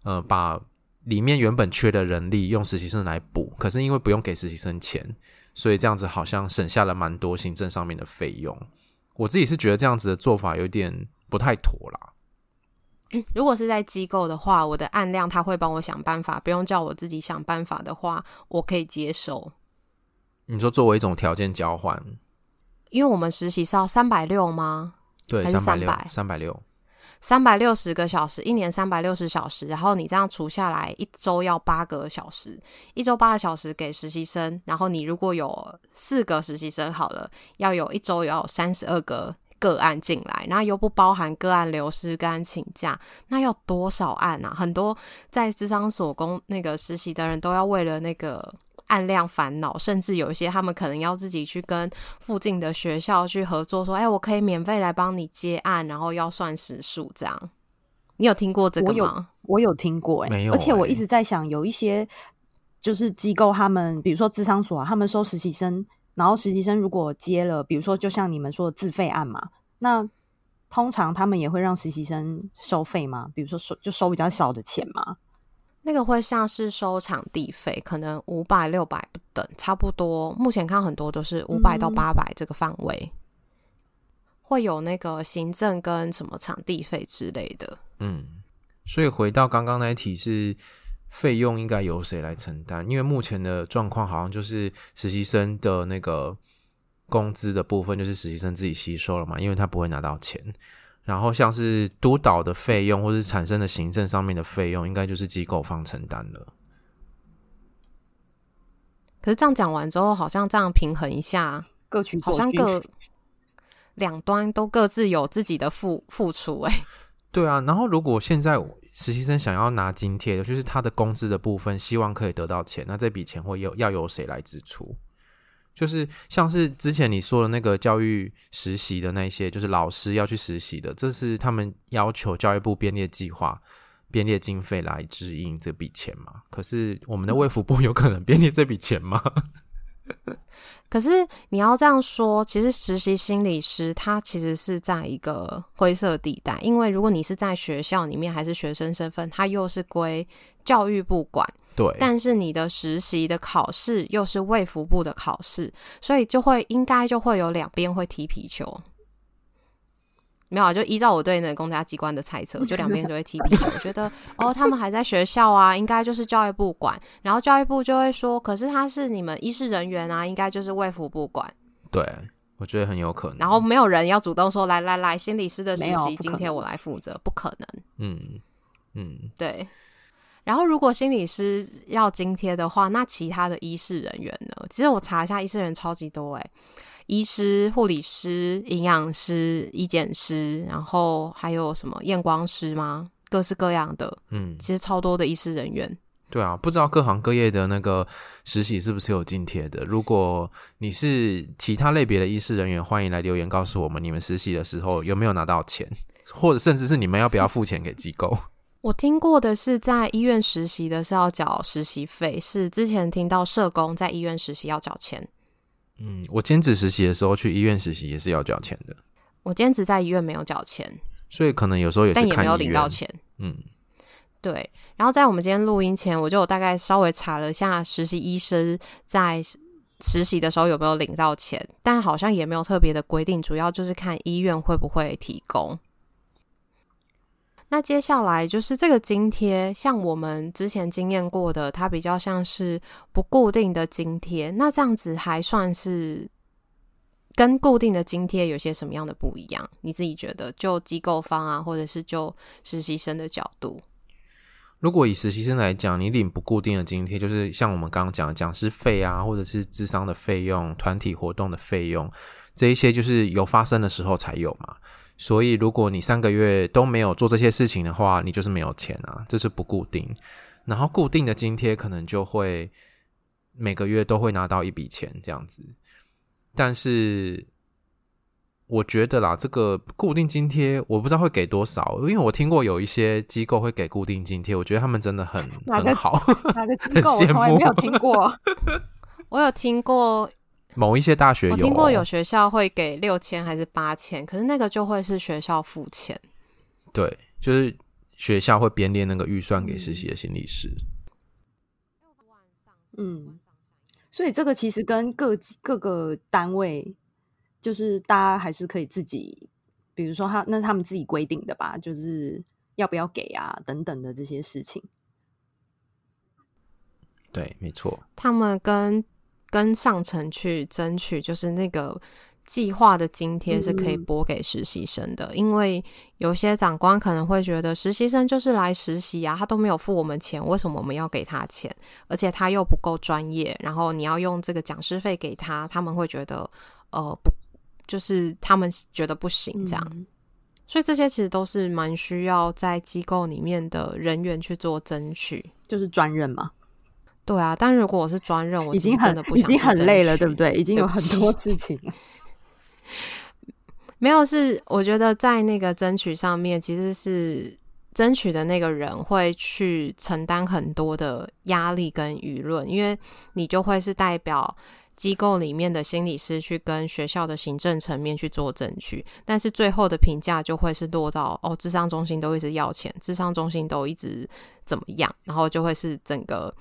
呃，把里面原本缺的人力用实习生来补，可是因为不用给实习生钱，所以这样子好像省下了蛮多行政上面的费用。我自己是觉得这样子的做法有点不太妥啦。
如果是在机构的话，我的案量他会帮我想办法，不用叫我自己想办法的话，我可以接受。
你说作为一种条件交换，
因为我们实习是要三百六吗？
对，
还是
三百六，三百六，
三百六十个小时，一年三百六十小时，然后你这样除下来，一周要八个小时，一周八个小时给实习生，然后你如果有四个实习生好了，要有一周要有三十二个。个案进来，然后又不包含个案流失、个案请假，那要多少案啊？很多在智商所工那个实习的人都要为了那个案量烦恼，甚至有一些他们可能要自己去跟附近的学校去合作，说：“哎，我可以免费来帮你接案，然后要算时数。”这样，你有听过这个吗？
我有，我有听过、欸，哎，没有、欸。而且我一直在想，有一些。就是机构他们，比如说智商所啊，他们收实习生，然后实习生如果接了，比如说就像你们说的自费案嘛，那通常他们也会让实习生收费吗？比如说收就收比较少的钱吗？
那个会像是收场地费，可能五百六百不等，差不多。目前看很多都是五百到八百这个范围，嗯，会有那个行政跟什么场地费之类的。
嗯，所以回到刚刚那一题是费用应该由谁来承担？因为目前的状况好像就是实习生的那个工资的部分就是实习生自己吸收了嘛，因为他不会拿到钱。然后像是督导的费用，或是产生的行政上面的费用，应该就是机构方承担了。
可是这样讲完之后，好像这样平衡一下，
各取
好像各两端都各自有自己的付付出。哎，
对啊。然后如果现在实习生想要拿津贴的，就是他的工资的部分，希望可以得到钱，那这笔钱会有要由谁来支出？就是像是之前你说的那个教育实习的那些，就是老师要去实习的，这是他们要求教育部编列计划、编列经费来支应这笔钱嘛？可是我们的卫福部有可能编列这笔钱吗？
可是你要这样说，其实实习心理师他其实是在一个灰色地带，因为如果你是在学校里面还是学生身份，他又是归教育部管。
对，
但是你的实习的考试又是卫福部的考试，所以就会应该就会有两边会踢皮球。没有啊，就依照我对那个公家机关的猜测，就两边就会踢皮球。我觉得哦，他们还在学校啊，应该就是教育部管，然后教育部就会说，可是他是你们医师人员啊，应该就是卫福部管。
对，我觉得很有可能。
然后没有人要主动说，来来来，心理师的实习今天我来负责，不可能。
嗯嗯，
对。然后，如果心理师要津贴的话，那其他的医事人员呢？其实我查一下，医事人员超级多诶，医师、护理师、营养师、医检师，然后还有什么验光师吗？各式各样的，嗯，其实超多的医师人员。
对啊，不知道各行各业的那个实习是不是有津贴的？如果你是其他类别的医师人员，欢迎来留言告诉我们，你们实习的时候有没有拿到钱，或者甚至是你们要不要付钱给机构？
我听过的是在医院实习的是要缴实习费，是之前听到社工在医院实习要缴钱。
嗯，我兼职实习的时候去医院实习也是要缴钱的。
我兼职在医院没有缴钱，
所以可能有时候也是看医院，但也没有领到钱。嗯，
对。然后在我们今天录音前，我就有大概稍微查了一下实习医生在实习的时候有没有领到钱，但好像也没有特别的规定，主要就是看医院会不会提供。那接下来就是这个津贴，像我们之前经验过的，它比较像是不固定的津贴。那这样子还算是跟固定的津贴有些什么样的不一样？你自己觉得，就机构方啊，或者是就实习生的角度？
如果以实习生来讲，你领不固定的津贴，就是像我们刚刚讲的讲师费啊，或者是智商的费用、团体活动的费用，这一些就是有发生的时候才有嘛。所以，如果你三个月都没有做这些事情的话，你就是没有钱啊，这是不固定。然后，固定的津贴可能就会每个月都会拿到一笔钱这样子。但是，我觉得啦，这个固定津贴我不知道会给多少，因为我听过有一些机构会给固定津贴，我觉得他们真的很很好。
哪个机构我从来没有听过？
我有听过。
某一些大学有，我
听过有学校会给六千还是八千，可是那个就会是学校付钱。
对，就是学校会编列那个预算给实习的心理师。
嗯，所以这个其实跟各各个单位，就是大家还是可以自己，比如说他那是他们自己规定的吧，就是要不要给啊等等的这些事情。
对，没错，
他们跟。跟上层去争取，就是那个计划的津贴是可以拨给实习生的，嗯，因为有些长官可能会觉得实习生就是来实习啊，他都没有付我们钱，为什么我们要给他钱？而且他又不够专业，然后你要用这个讲师费给他，他们会觉得呃不，就是他们觉得不行这样，嗯，所以这些其实都是蛮需要在机构里面的人员去做争取，
就是专任嘛。
对啊，但如果我是专任，我
已经很已经很累了，对不对？已经有很多事情。
没有，是我觉得在那个争取上面，其实是争取的那个人会去承担很多的压力跟舆论，因为你就会是代表机构里面的心理师去跟学校的行政层面去做争取，但是最后的评价就会是落到哦，智商中心都一直要钱，智商中心都一直怎么样，然后就会是整个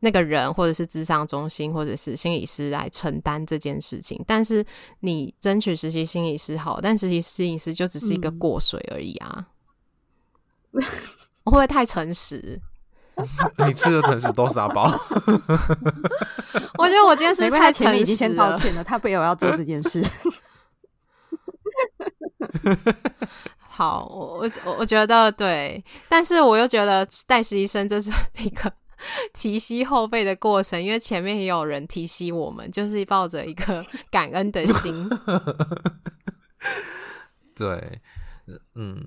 那个人或者是智商中心或者是心理师来承担这件事情。但是你争取实习心理师好，但实习心理师就只是一个过水而已啊。嗯 我会不会太诚实？
你吃的诚实多少包？
我觉得我今天是太诚实了。
已经先道歉了，他没有要做这件事。
好，我我我觉得对，但是我又觉得带实习生这是一个 提膝后背的过程，因为前面也有人提携我们，就是抱着一个 感恩的心。
对，嗯。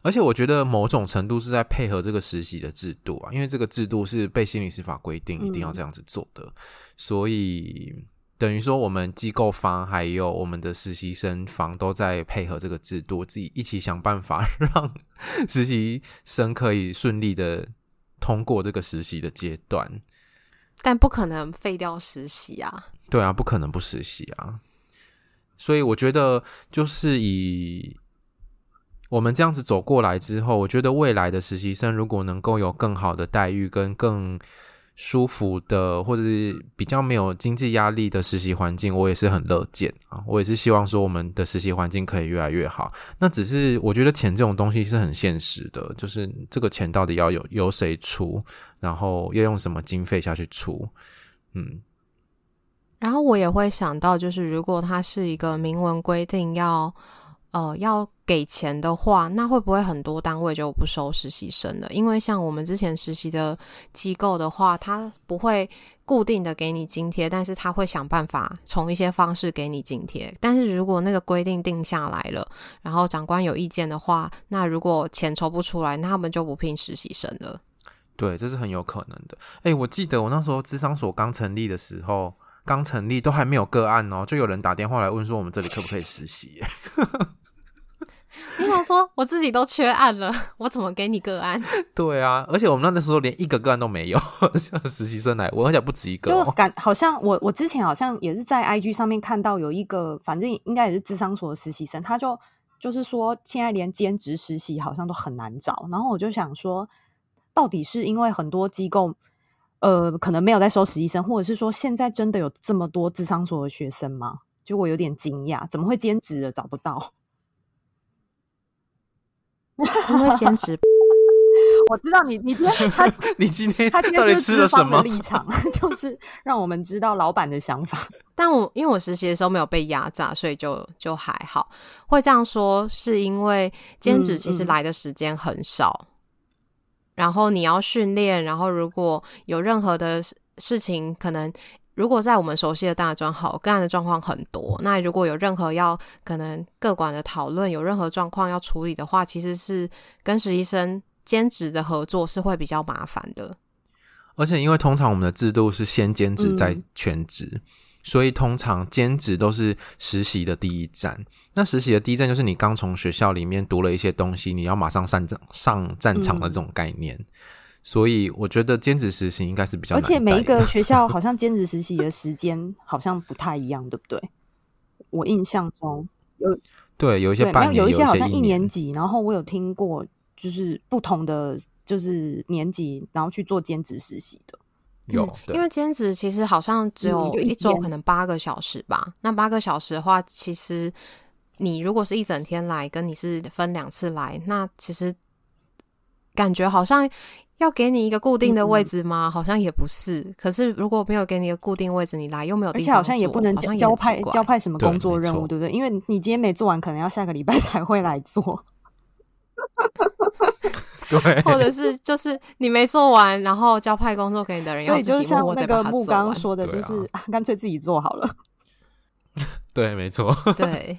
而且我觉得某种程度是在配合这个实习的制度啊，因为这个制度是被心理师法规定一定要这样子做的，嗯、所以等于说我们机构方还有我们的实习生方都在配合这个制度，自己一起想办法让实习生可以顺利的通过这个实习的阶段。
但不可能废掉实习啊！
对啊，不可能不实习啊！所以我觉得就是以。我们这样子走过来之后，我觉得未来的实习生如果能够有更好的待遇跟更舒服的，或者是比较没有经济压力的实习环境，我也是很乐见啊。我也是希望说我们的实习环境可以越来越好。那只是我觉得钱这种东西是很现实的，就是这个钱到底要有由谁出，然后要用什么经费下去出，嗯。
然后我也会想到，就是如果它是一个明文规定要。呃，要给钱的话，那会不会很多单位就不收实习生了？因为像我们之前实习的机构的话，他不会固定的给你津贴，但是他会想办法从一些方式给你津贴。但是如果那个规定定下来了，然后长官有意见的话，那如果钱抽不出来，那他们就不聘实习生了。
对，这是很有可能的。哎，我记得我那时候智商所刚成立的时候，刚成立都还没有个案哦，就有人打电话来问说，我们这里可不可以实习？
你想说我自己都缺案了，我怎么给你个案？
对啊，而且我们那时候连一个个案都没有，像实习生来，我而且不止一个，
就感好像我我之前好像也是在 IG 上面看到有一个，反正应该也是智商所的实习生，他就就是说现在连兼职实习好像都很难找，然后我就想说，到底是因为很多机构呃可能没有在收实习生，或者是说现在真的有这么多智商所的学生吗？就我有点惊讶，怎么会兼职的找不到？
因为兼职，
我知道你，你今天他，
你今天
他今天是吃了什么立场？就是让我们知道老板的想法。
但我因为我实习的时候没有被压榨，所以就就还好。会这样说，是因为兼职其实来的时间很少，嗯嗯、然后你要训练，然后如果有任何的事情，可能。如果在我们熟悉的大专好，个案的状况很多。那如果有任何要可能各管的讨论，有任何状况要处理的话，其实是跟实习生兼职的合作是会比较麻烦的。
而且因为通常我们的制度是先兼职再全职，嗯、所以通常兼职都是实习的第一站。那实习的第一站就是你刚从学校里面读了一些东西，你要马上上战上战场的这种概念。嗯所以我觉得兼职实习应该是比较难，
而且每一个学校 好像兼职实习的时间好像不太一样，对不对？我印象中有
对有一些半年，
有一些好像
一
年级，然后我有听过就是不同的就是年级，然后去做兼职实习的。
有，
因为兼职其实好像只有一周可能八个小时吧。那八个小时的话，其实你如果是一整天来，跟你是分两次来，那其实感觉好像。要给你一个固定的位置吗？嗯、好像也不是。可是如果没有给你一个固定位置，你来又没有地方，而且好像也不能
交派交派什么工作任务，对，对不对？因为你今天没做完，可能要下个礼拜才会来做。
对，
或者是就是你没做完，然后交派工作给你的人要自己默默，所以就像那个
木刚说的，就是干、啊、脆自己做好了。
对，没错。
对。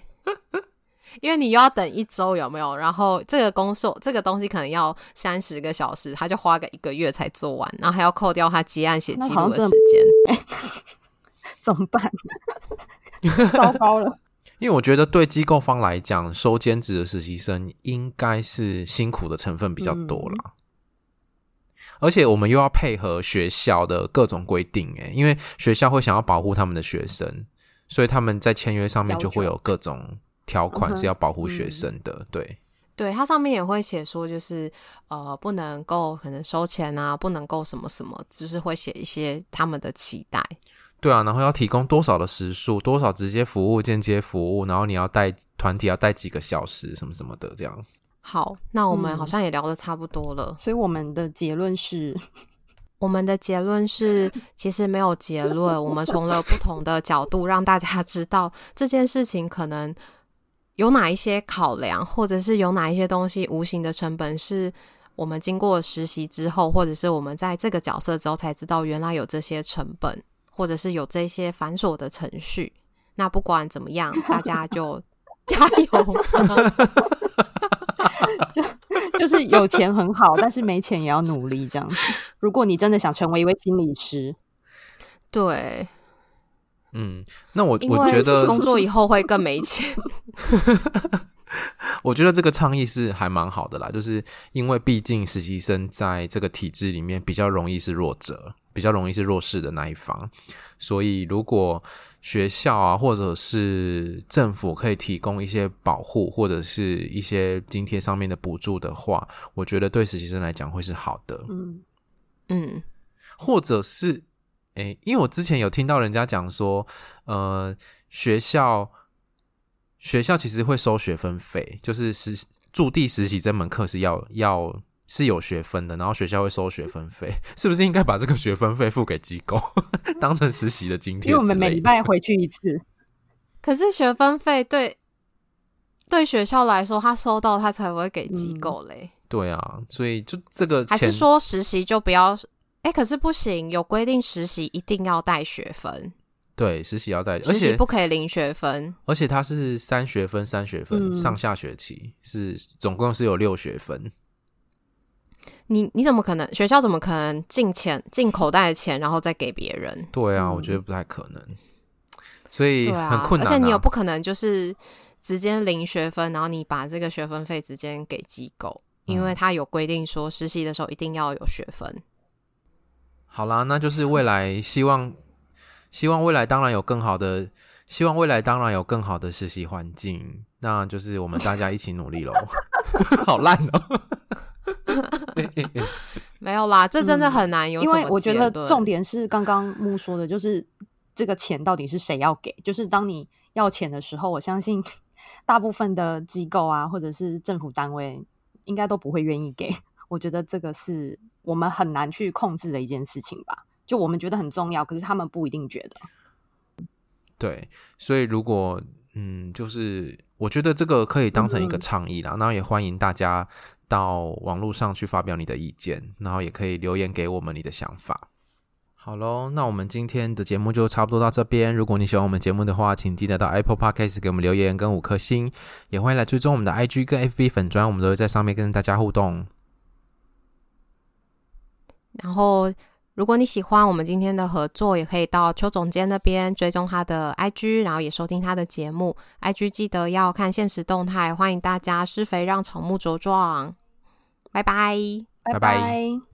因为你又要等一周，有没有？然后这个工作，这个东西可能要三十个小时，他就花个一个月才做完，然后还要扣掉他结案写记录的时间，
怎么办？糟糕了。
因为我觉得对机构方来讲，收兼职的实习生应该是辛苦的成分比较多啦。嗯、而且我们又要配合学校的各种规定，诶，因为学校会想要保护他们的学生，所以他们在签约上面就会有各种条款是要保护学生的。对，
对，它上面也会写说，就是呃，不能够可能收钱啊，不能够什么什么，就是会写一些他们的期待。
对啊，然后要提供多少的时数，多少直接服务、间接服务，然后你要带团体要带几个小时，什么什么的，这样。
好，那我们好像也聊的差不多了，
嗯，所以我们的结论是，
我们的结论是，其实没有结论，我们从了不同的角度让大家知道这件事情可能有哪一些考量，或者是有哪一些东西无形的成本是我们经过实习之后，或者是我们在这个角色之后才知道原来有这些成本。或者是有这些繁琐的程序，那不管怎么样，大家 就加油。
就 就是有钱很好，但是没钱也要努力这样子。如果你真的想成为一位心理师，
对，
嗯，那我我觉得
工作以后会更没钱。
我觉得这个倡议是还蛮好的啦，就是因为毕竟实习生在这个体制里面比较容易是弱者。比较容易是弱势的那一方，所以如果学校啊，或者是政府可以提供一些保护，或者是一些津贴上面的补助的话，我觉得对实习生来讲会是好的。
嗯嗯，
或者是，诶，因为我之前有听到人家讲说，呃，学校学校其实会收学分费，就是实驻地实习这门课是要要。是有学分的，然后学校会收学分费，是不是应该把这个学分费付给机构，当成实习的津贴？
因为我们每礼拜回去一次。
可是学分费对对学校来说，他收到他才会给机构嘞、嗯。
对啊，所以就这个
还是说实习就不要？哎、欸，可是不行，有规定实习一定要带学分。
对，实习要带，
而且不可以零学分，
而且它是三学分，三学分、嗯、上下学期是总共是有六学分。
你你怎么可能？学校怎么可能进钱进口袋的钱，然后再给别人？
对啊，我觉得不太可能，所以很困难啊。
而且你又不可能就是直接零学分，然后你把这个学分费直接给机构，因为他有规定说实习的时候一定要有学分。
好啦，那就是未来希望，希望未来当然有更好的，希望未来当然有更好的实习环境，那就是我们大家一起努力喽。好烂哦。
没有啦，这真的很难有、
嗯。因为我觉得重点是刚刚木说的，就是这个钱到底是谁要给？就是当你要钱的时候，我相信 大部分的机构啊，或者是政府单位，应该都不会愿意给。我觉得这个是我们很难去控制的一件事情吧。就我们觉得很重要，可是他们不一定觉得。
对，所以如果嗯，就是我觉得这个可以当成一个倡议啦，然后也欢迎大家。到网络上去发表你的意见，然后也可以留言给我们你的想法。好喽，那我们今天的节目就差不多到这边。如果你喜欢我们节目的话，请记得到 Apple Podcast 给我们留言跟五颗星，也欢迎来追踪我们的 IG 跟 FB 粉砖，我们都会在上面跟大家互动。
然后。如果你喜欢我们今天的合作，也可以到邱总监那边追踪他的 IG，然后也收听他的节目。IG 记得要看现实动态，欢迎大家施肥让草木茁壮。拜拜，
拜拜。